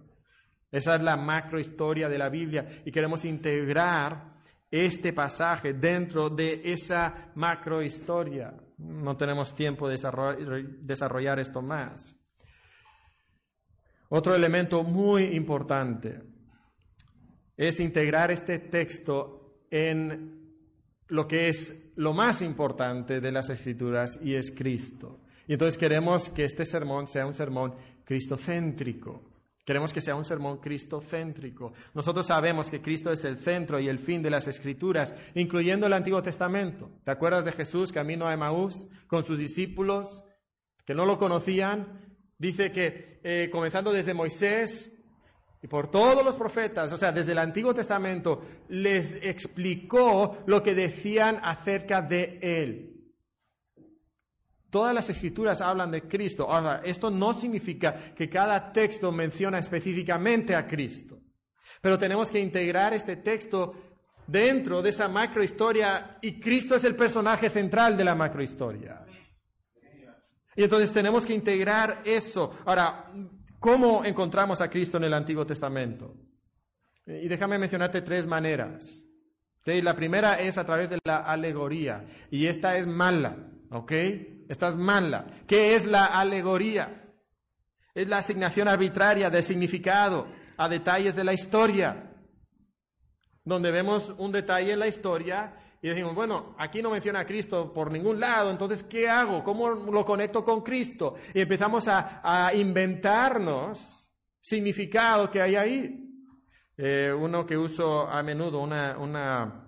Esa es la macrohistoria de la Biblia y queremos integrar este pasaje dentro de esa macrohistoria. No tenemos tiempo de desarrollar esto más. Otro elemento muy importante es integrar este texto en lo que es lo más importante de las escrituras y es Cristo. Y entonces queremos que este sermón sea un sermón cristocéntrico. Queremos que sea un sermón cristocéntrico. Nosotros sabemos que Cristo es el centro y el fin de las escrituras, incluyendo el Antiguo Testamento. ¿Te acuerdas de Jesús camino a Emaús con sus discípulos que no lo conocían? Dice que eh, comenzando desde Moisés y por todos los profetas, o sea, desde el Antiguo Testamento, les explicó lo que decían acerca de Él. Todas las escrituras hablan de Cristo. Ahora, esto no significa que cada texto menciona específicamente a Cristo, pero tenemos que integrar este texto dentro de esa macrohistoria y Cristo es el personaje central de la macrohistoria. Y entonces tenemos que integrar eso. Ahora, ¿cómo encontramos a Cristo en el Antiguo Testamento? Y déjame mencionarte tres maneras. La primera es a través de la alegoría. Y esta es mala. ¿Ok? Esta es mala. ¿Qué es la alegoría? Es la asignación arbitraria de significado a detalles de la historia. Donde vemos un detalle en la historia y decimos, bueno, aquí no menciona a Cristo por ningún lado, entonces, ¿qué hago? ¿Cómo lo conecto con Cristo? Y empezamos a, inventarnos significado que hay ahí. Eh, uno que uso a menudo, una, una,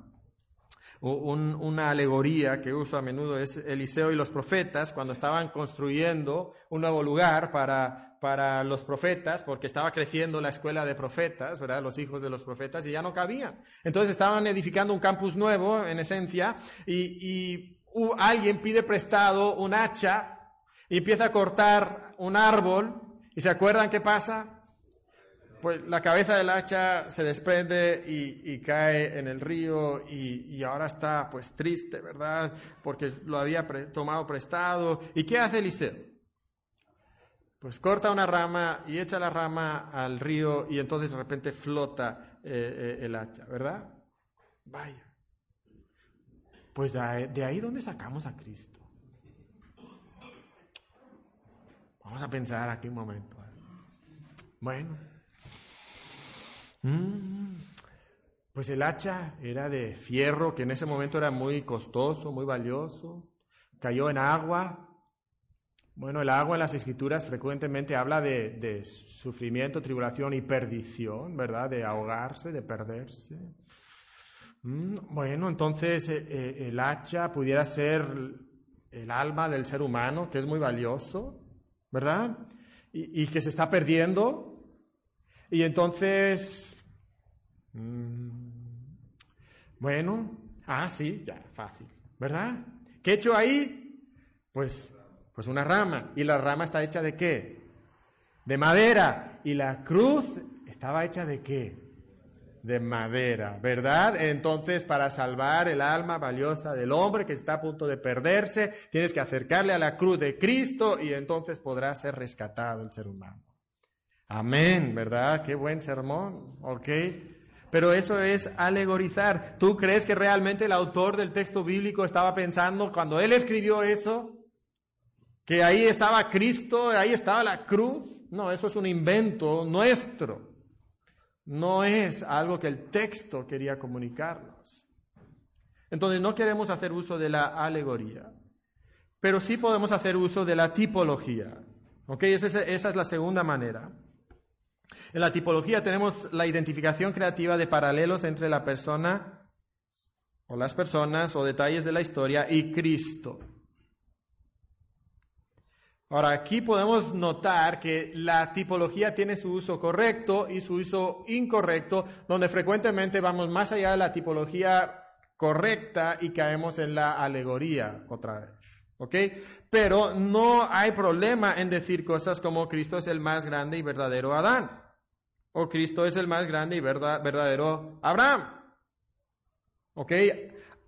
una alegoría que uso a menudo es Eliseo y los profetas, cuando estaban construyendo un nuevo lugar para para los profetas, porque estaba creciendo la escuela de profetas, ¿verdad? Los hijos de los profetas, y ya no cabían. Entonces estaban edificando un campus nuevo, en esencia, y, alguien pide prestado un hacha y empieza a cortar un árbol, y ¿se acuerdan qué pasa? Pues la cabeza del hacha se desprende y, cae en el río y, ahora está pues triste, ¿verdad? Porque lo había tomado prestado. ¿Y qué hace Eliseo? Pues corta una rama y echa la rama al río y entonces de repente flota eh, eh, el hacha, ¿verdad? Vaya. Pues de ahí, donde sacamos a Cristo. Vamos a pensar aquí un momento. Bueno. Mm. Pues el hacha era de fierro, que en ese momento era muy costoso, muy valioso. Cayó en agua, bueno, el agua en las escrituras frecuentemente habla de, sufrimiento, tribulación y perdición, ¿verdad? De ahogarse, de perderse. Mm, bueno, entonces eh, eh, el hacha pudiera ser el alma del ser humano, que es muy valioso, ¿verdad? Y, que se está perdiendo. Y entonces, mm, bueno, ah, sí, ya, fácil, ¿verdad? ¿Qué he hecho ahí? Pues pues una rama. ¿Y la rama está hecha de qué? De madera. ¿Y la cruz estaba hecha de qué? De madera, ¿verdad? Entonces, para salvar el alma valiosa del hombre que está a punto de perderse, tienes que acercarle a la cruz de Cristo y entonces podrá ser rescatado el ser humano. Amén, ¿verdad? Qué buen sermón, ¿ok? Pero eso es alegorizar. ¿Tú crees que realmente el autor del texto bíblico estaba pensando cuando él escribió eso? Que ahí estaba Cristo, ahí estaba la cruz. No, eso es un invento nuestro. No es algo que el texto quería comunicarnos. Entonces no queremos hacer uso de la alegoría, pero sí podemos hacer uso de la tipología. ¿Ok? Esa es, esa es la segunda manera. En la tipología tenemos la identificación creativa de paralelos entre la persona o las personas o detalles de la historia y Cristo. Ahora, aquí podemos notar que la tipología tiene su uso correcto y su uso incorrecto, donde frecuentemente vamos más allá de la tipología correcta y caemos en la alegoría otra vez. ¿Ok? Pero no hay problema en decir cosas como Cristo es el más grande y verdadero Adán. O Cristo es el más grande y verdadero Abraham. ¿Ok?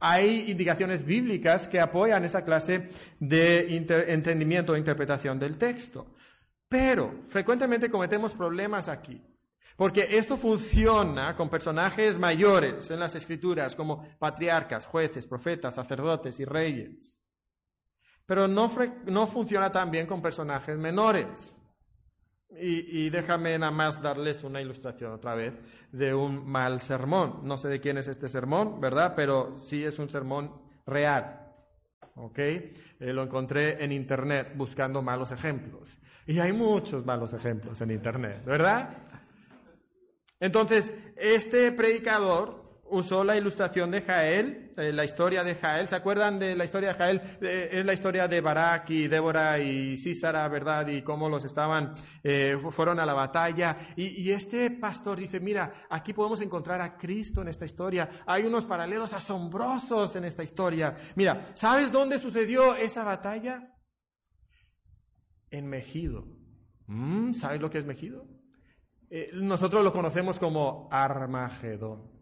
Hay indicaciones bíblicas que apoyan esa clase de entendimiento o interpretación del texto. Pero frecuentemente cometemos problemas aquí, porque esto funciona con personajes mayores en las escrituras como patriarcas, jueces, profetas, sacerdotes y reyes. Pero no, no funciona tan bien con personajes menores. Y, déjame nada más darles una ilustración otra vez de un mal sermón. No sé de quién es este sermón, ¿verdad? Pero sí es un sermón real. ¿Ok? Eh, lo encontré en Internet buscando malos ejemplos. Y hay muchos malos ejemplos en Internet, ¿verdad? Entonces, este predicador usó la ilustración de Jael, eh, la historia de Jael. ¿Se acuerdan de la historia de Jael? es la historia de Barak y Débora y Císara, ¿verdad? Y cómo los estaban, eh, fueron a la batalla. Y, este pastor dice, mira, aquí podemos encontrar a Cristo en esta historia. Hay unos paralelos asombrosos en esta historia. Mira, ¿sabes dónde sucedió esa batalla? En Mejido. Mm, ¿Sabes lo que es Mejido? Eh, nosotros lo conocemos como Armagedón.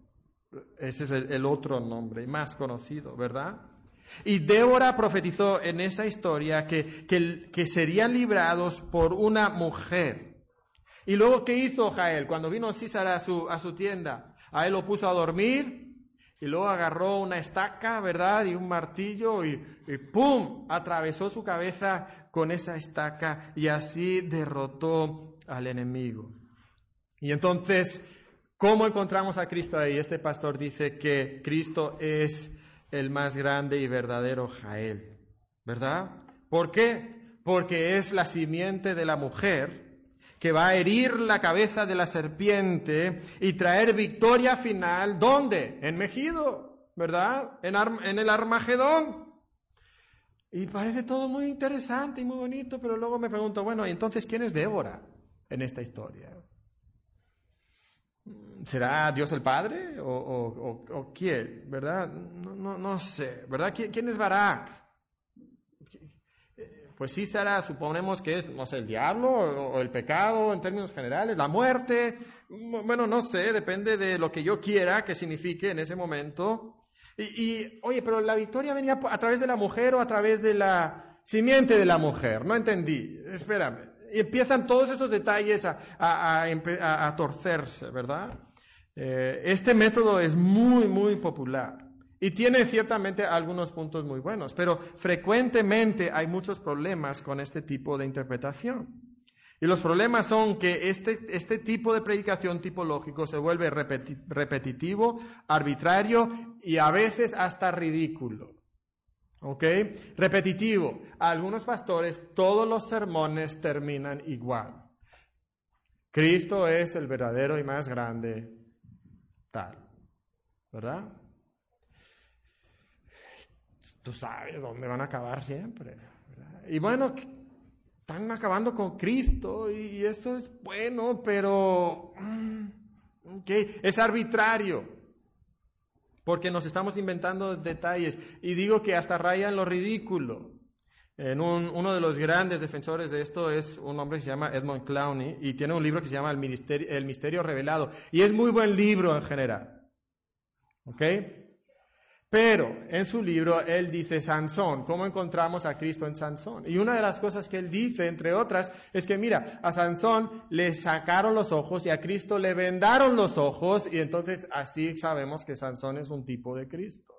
Ese es el, otro nombre más conocido, ¿verdad? Y Débora profetizó en esa historia que, que, serían librados por una mujer. Y luego, ¿qué hizo Jael? Cuando vino César a su, a su tienda, a él lo puso a dormir y luego agarró una estaca, ¿verdad? Y un martillo y, y, ¡pum! Atravesó su cabeza con esa estaca y así derrotó al enemigo. Y entonces ¿Cómo encontramos a Cristo ahí? Este pastor dice que Cristo es el más grande y verdadero Jael, ¿verdad? ¿Por qué? Porque es la simiente de la mujer que va a herir la cabeza de la serpiente y traer victoria final, ¿dónde? En Mejido, ¿verdad? En, en el Armagedón. Y parece todo muy interesante y muy bonito, pero luego me pregunto, bueno, entonces quién es Débora en esta historia? ¿Será Dios el Padre o, quién? ¿Verdad? No, no, sé. ¿Verdad? ¿Quién, es Barak? Pues sí será, suponemos que es, no sé, el diablo o, el pecado en términos generales, la muerte. Bueno, no sé, depende de lo que yo quiera que signifique en ese momento. Y, oye, pero la victoria venía a través de la mujer o a través de la simiente de la mujer. No entendí. Espérame. Empiezan todos estos detalles a torcerse, ¿verdad? Eh, este método es muy, muy popular y tiene ciertamente algunos puntos muy buenos, pero frecuentemente hay muchos problemas con este tipo de interpretación. Y los problemas son que este, este tipo de predicación tipológico se vuelve repetitivo, arbitrario y a veces hasta ridículo. ¿Ok? Repetitivo. algunos pastores todos los sermones terminan igual. Cristo es el verdadero y más grande ¿verdad? Tú sabes dónde van a acabar siempre. Y bueno, están acabando con Cristo y eso es bueno, pero mm, es arbitrario. Porque nos estamos inventando detalles. Y digo que hasta raya en lo ridículo. En uno de los grandes defensores de esto es un hombre que se llama Edmund Clowney y tiene un libro que se llama El Misterio, El Misterio Revelado. Y es muy buen libro en general. ¿Ok? Pero en su libro él dice Sansón, ¿cómo encontramos a Cristo en Sansón? Y una de las cosas que él dice, entre otras, es que mira, a Sansón le sacaron los ojos y a Cristo le vendaron los ojos y entonces así sabemos que Sansón es un tipo de Cristo.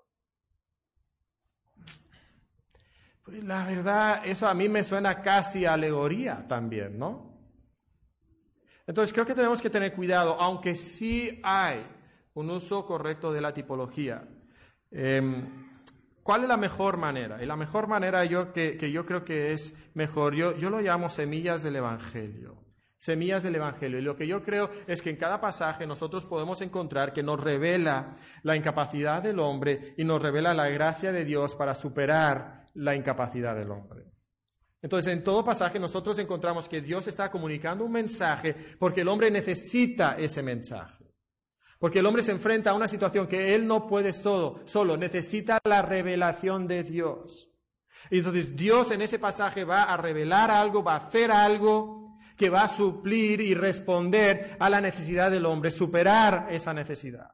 Pues la verdad, eso a mí me suena casi alegoría también, ¿no? Entonces creo que tenemos que tener cuidado, aunque sí hay un uso correcto de la tipología. Em, ¿Cuál es la mejor manera? Y la mejor manera yo, que, yo creo que es mejor, yo, yo lo llamo semillas del Evangelio. Semillas del Evangelio. Y lo que yo creo es que en cada pasaje nosotros podemos encontrar que nos revela la incapacidad del hombre y nos revela la gracia de Dios para superar la incapacidad del hombre. Entonces, en todo pasaje nosotros encontramos que Dios está comunicando un mensaje porque el hombre necesita ese mensaje. Porque el hombre se enfrenta a una situación que él no puede solo, solo necesita la revelación de Dios. Y entonces Dios en ese pasaje va a revelar algo, va a hacer algo que va a suplir y responder a la necesidad del hombre, superar esa necesidad.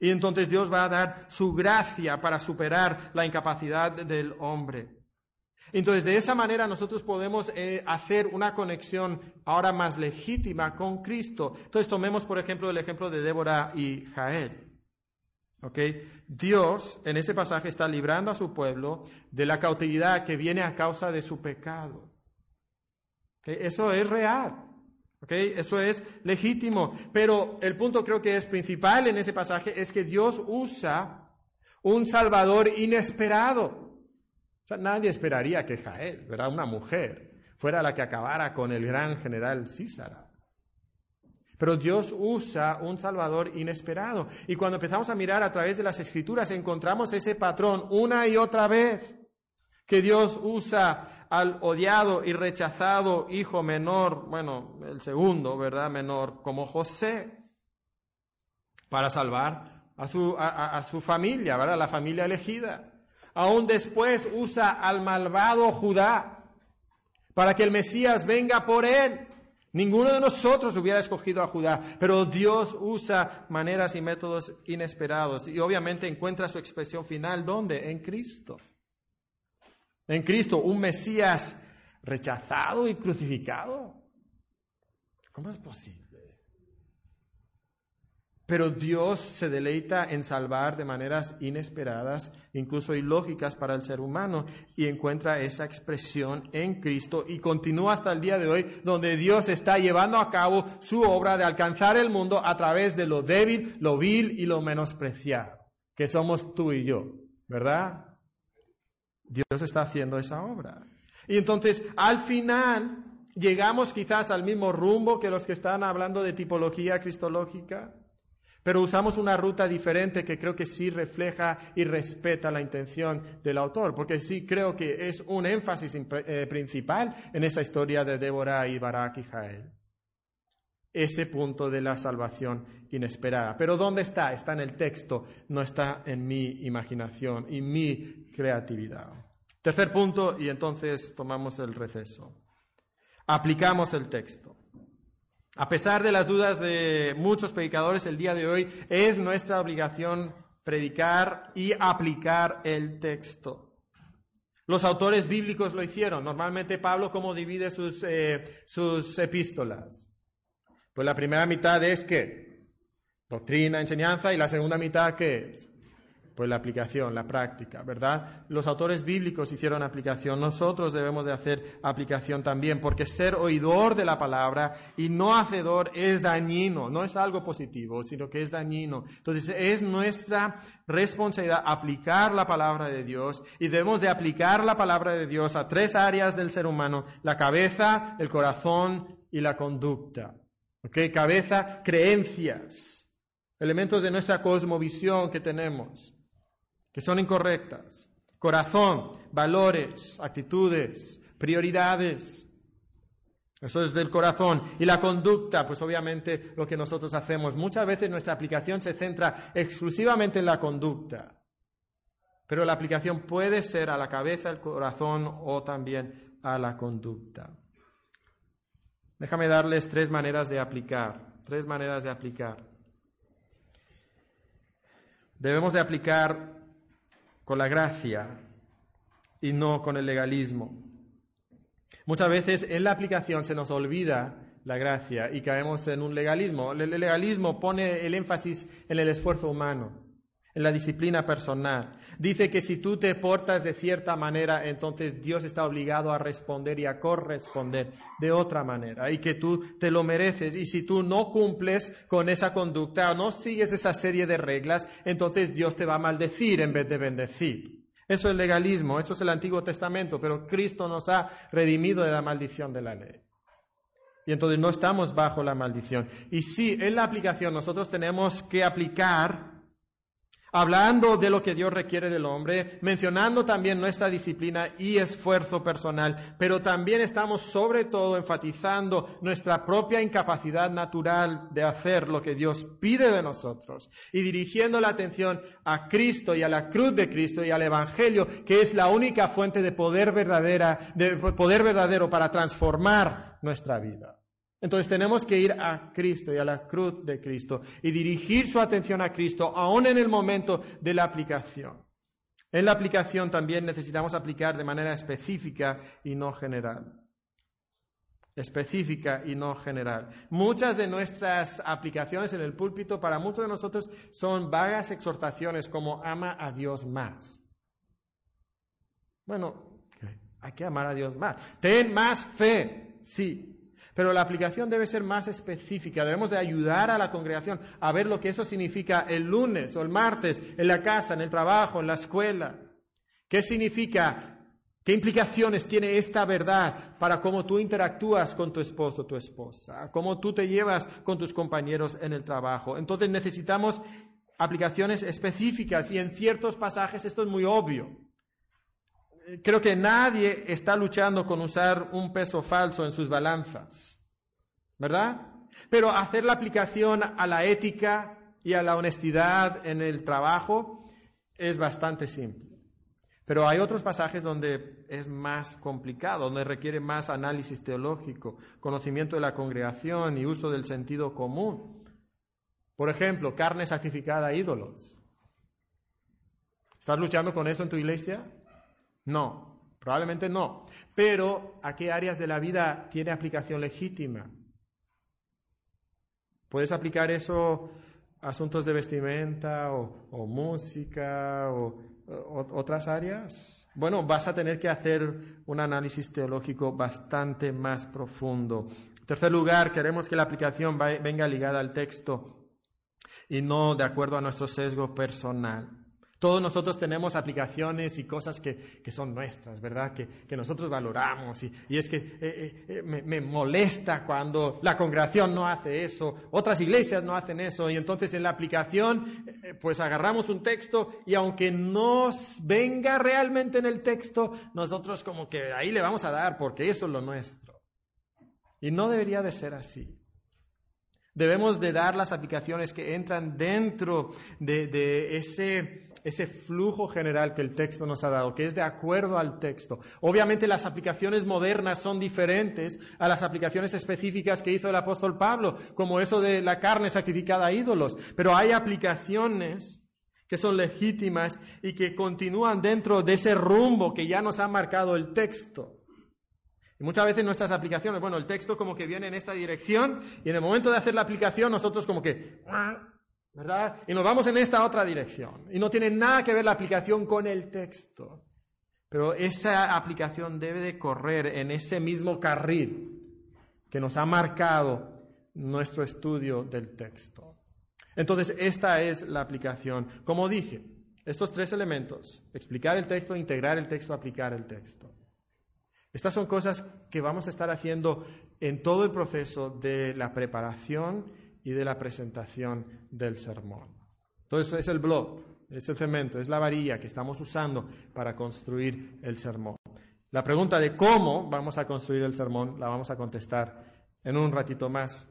Y entonces Dios va a dar su gracia para superar la incapacidad del hombre. Entonces, de esa manera nosotros podemos eh, hacer una conexión ahora más legítima con Cristo. Entonces, tomemos, por ejemplo, el ejemplo de Débora y Jael. Dios en ese pasaje está librando a su pueblo de la cautividad que viene a causa de su pecado. Eso es real. Eso es legítimo. Pero el punto creo que es principal en ese pasaje es que Dios usa un Salvador inesperado. O sea, nadie esperaría que Jael, ¿verdad? Una mujer, fuera la que acabara con el gran general Císara. Pero Dios usa un Salvador inesperado. Y cuando empezamos a mirar a través de las Escrituras, encontramos ese patrón una y otra vez, que Dios usa al odiado y rechazado hijo menor, bueno, el segundo, ¿verdad? Menor, como José, para salvar a su, a, su familia, ¿verdad? La familia elegida. Aún después usa al malvado Judá para que el Mesías venga por él. Ninguno de nosotros hubiera escogido a Judá, pero Dios usa maneras y métodos inesperados y obviamente encuentra su expresión final ¿dónde? En Cristo en Cristo, un Mesías rechazado y crucificado. ¿Cómo es posible? Pero Dios se deleita en salvar de maneras inesperadas, incluso ilógicas para el ser humano, y encuentra esa expresión en Cristo y continúa hasta el día de hoy, donde Dios está llevando a cabo su obra de alcanzar el mundo a través de lo débil, lo vil y lo menospreciado, que somos tú y yo. ¿verdad? Dios está haciendo esa obra. Y entonces, al final, llegamos quizás al mismo rumbo que los que están hablando de tipología cristológica, pero usamos una ruta diferente que creo que sí refleja y respeta la intención del autor, porque sí creo que es un énfasis eh, principal en esa historia de Débora y Barak y Jael. Ese punto de la salvación inesperada. Pero ¿dónde está? Está en el texto, no está en mi imaginación y mi creatividad. Tercer punto, y entonces tomamos el receso. Aplicamos el texto. A pesar de las dudas de muchos predicadores, el día de hoy es nuestra obligación predicar y aplicar el texto. Los autores bíblicos lo hicieron. Normalmente Pablo, ¿cómo divide sus, eh, sus epístolas? Pues la primera mitad es que doctrina, enseñanza, y la segunda mitad ¿qué es? Pues la aplicación, la práctica, ¿verdad? Los autores bíblicos hicieron aplicación, nosotros debemos de hacer aplicación también, porque ser oidor de la palabra y no hacedor es dañino, no es algo positivo, sino que es dañino. Entonces es nuestra responsabilidad aplicar la palabra de Dios y debemos de aplicar la palabra de Dios a tres áreas del ser humano, la cabeza, el corazón y la conducta. ¿Ok? Cabeza, creencias, elementos de nuestra cosmovisión que tenemos que son incorrectas. Corazón, valores, actitudes, prioridades. Eso es del corazón. Y la conducta, pues obviamente lo que nosotros hacemos. Muchas veces nuestra aplicación se centra exclusivamente en la conducta. Pero la aplicación puede ser a la cabeza, al corazón o también a la conducta. Déjame darles tres maneras de aplicar. Tres maneras de aplicar. Debemos de aplicar con la gracia y no con el legalismo. Muchas veces en la aplicación se nos olvida la gracia y caemos en un legalismo. El legalismo pone el énfasis en el esfuerzo humano en la disciplina personal. Dice que si tú te portas de cierta manera, entonces Dios está obligado a responder y a corresponder de otra manera y que tú te lo mereces. Y si tú no cumples con esa conducta o no sigues esa serie de reglas, entonces Dios te va a maldecir en vez de bendecir. Eso es legalismo, eso es el Antiguo Testamento, pero Cristo nos ha redimido de la maldición de la ley. Y entonces no estamos bajo la maldición. Y sí, en la aplicación nosotros tenemos que aplicar hablando de lo que Dios requiere del hombre, mencionando también nuestra disciplina y esfuerzo personal, pero también estamos sobre todo enfatizando nuestra propia incapacidad natural de hacer lo que Dios pide de nosotros y dirigiendo la atención a Cristo y a la cruz de Cristo y al Evangelio, que es la única fuente de poder verdadera, de poder verdadero para transformar nuestra vida. Entonces tenemos que ir a Cristo y a la cruz de Cristo y dirigir su atención a Cristo aún en el momento de la aplicación. En la aplicación también necesitamos aplicar de manera específica y no general. Específica y no general. Muchas de nuestras aplicaciones en el púlpito para muchos de nosotros son vagas exhortaciones como ama a Dios más. Bueno, hay que amar a Dios más. Ten más fe, sí, pero la aplicación debe ser más específica. Debemos de ayudar a la congregación a ver lo que eso significa el lunes o el martes, en la casa, en el trabajo, en la escuela. ¿Qué significa? ¿Qué implicaciones tiene esta verdad para cómo tú interactúas con tu esposo o tu esposa? ¿Cómo tú te llevas con tus compañeros en el trabajo? Entonces necesitamos aplicaciones específicas y en ciertos pasajes esto es muy obvio creo que nadie está luchando con usar un peso falso en sus balanzas, ¿verdad? Pero hacer la aplicación a la ética y a la honestidad en el trabajo es bastante simple. Pero hay otros pasajes donde es más complicado, donde requiere más análisis teológico, conocimiento de la congregación y uso del sentido común. Por ejemplo, carne sacrificada a ídolos. ¿Estás luchando con eso en tu iglesia? No, probablemente no. Pero ¿a qué áreas de la vida tiene aplicación legítima? ¿Puedes aplicar eso a asuntos de vestimenta o, música o, otras áreas? Bueno, vas a tener que hacer un análisis teológico bastante más profundo. En tercer lugar, queremos que la aplicación venga ligada al texto y no de acuerdo a nuestro sesgo personal. Todos nosotros tenemos aplicaciones y cosas que, son nuestras, ¿verdad? Que, nosotros valoramos. Y, es que eh, eh, eh, me, molesta cuando la congregación no hace eso, otras iglesias no hacen eso. Y entonces en la aplicación, pues agarramos un texto y aunque no venga realmente en el texto, nosotros como que ahí le vamos a dar porque eso es lo nuestro. Y no debería de ser así. Debemos de dar las aplicaciones que entran dentro de, ese, ese flujo general que el texto nos ha dado, que es de acuerdo al texto. Obviamente las aplicaciones modernas son diferentes a las aplicaciones específicas que hizo el apóstol Pablo, como eso de la carne sacrificada a ídolos, pero hay aplicaciones que son legítimas y que continúan dentro de ese rumbo que ya nos ha marcado el texto. Y muchas veces nuestras aplicaciones, bueno, el texto como que viene en esta dirección y en el momento de hacer la aplicación nosotros como que, ¿verdad? Y nos vamos en esta otra dirección. Y no tiene nada que ver la aplicación con el texto. Pero esa aplicación debe de correr en ese mismo carril que nos ha marcado nuestro estudio del texto. Entonces, esta es la aplicación. Como dije, estos tres elementos, explicar el texto, integrar el texto, aplicar el texto. Estas son cosas que vamos a estar haciendo en todo el proceso de la preparación y de la presentación del sermón. Todo eso es el blog, es el cemento, es la varilla que estamos usando para construir el sermón. La pregunta de cómo vamos a construir el sermón la vamos a contestar en un ratito más.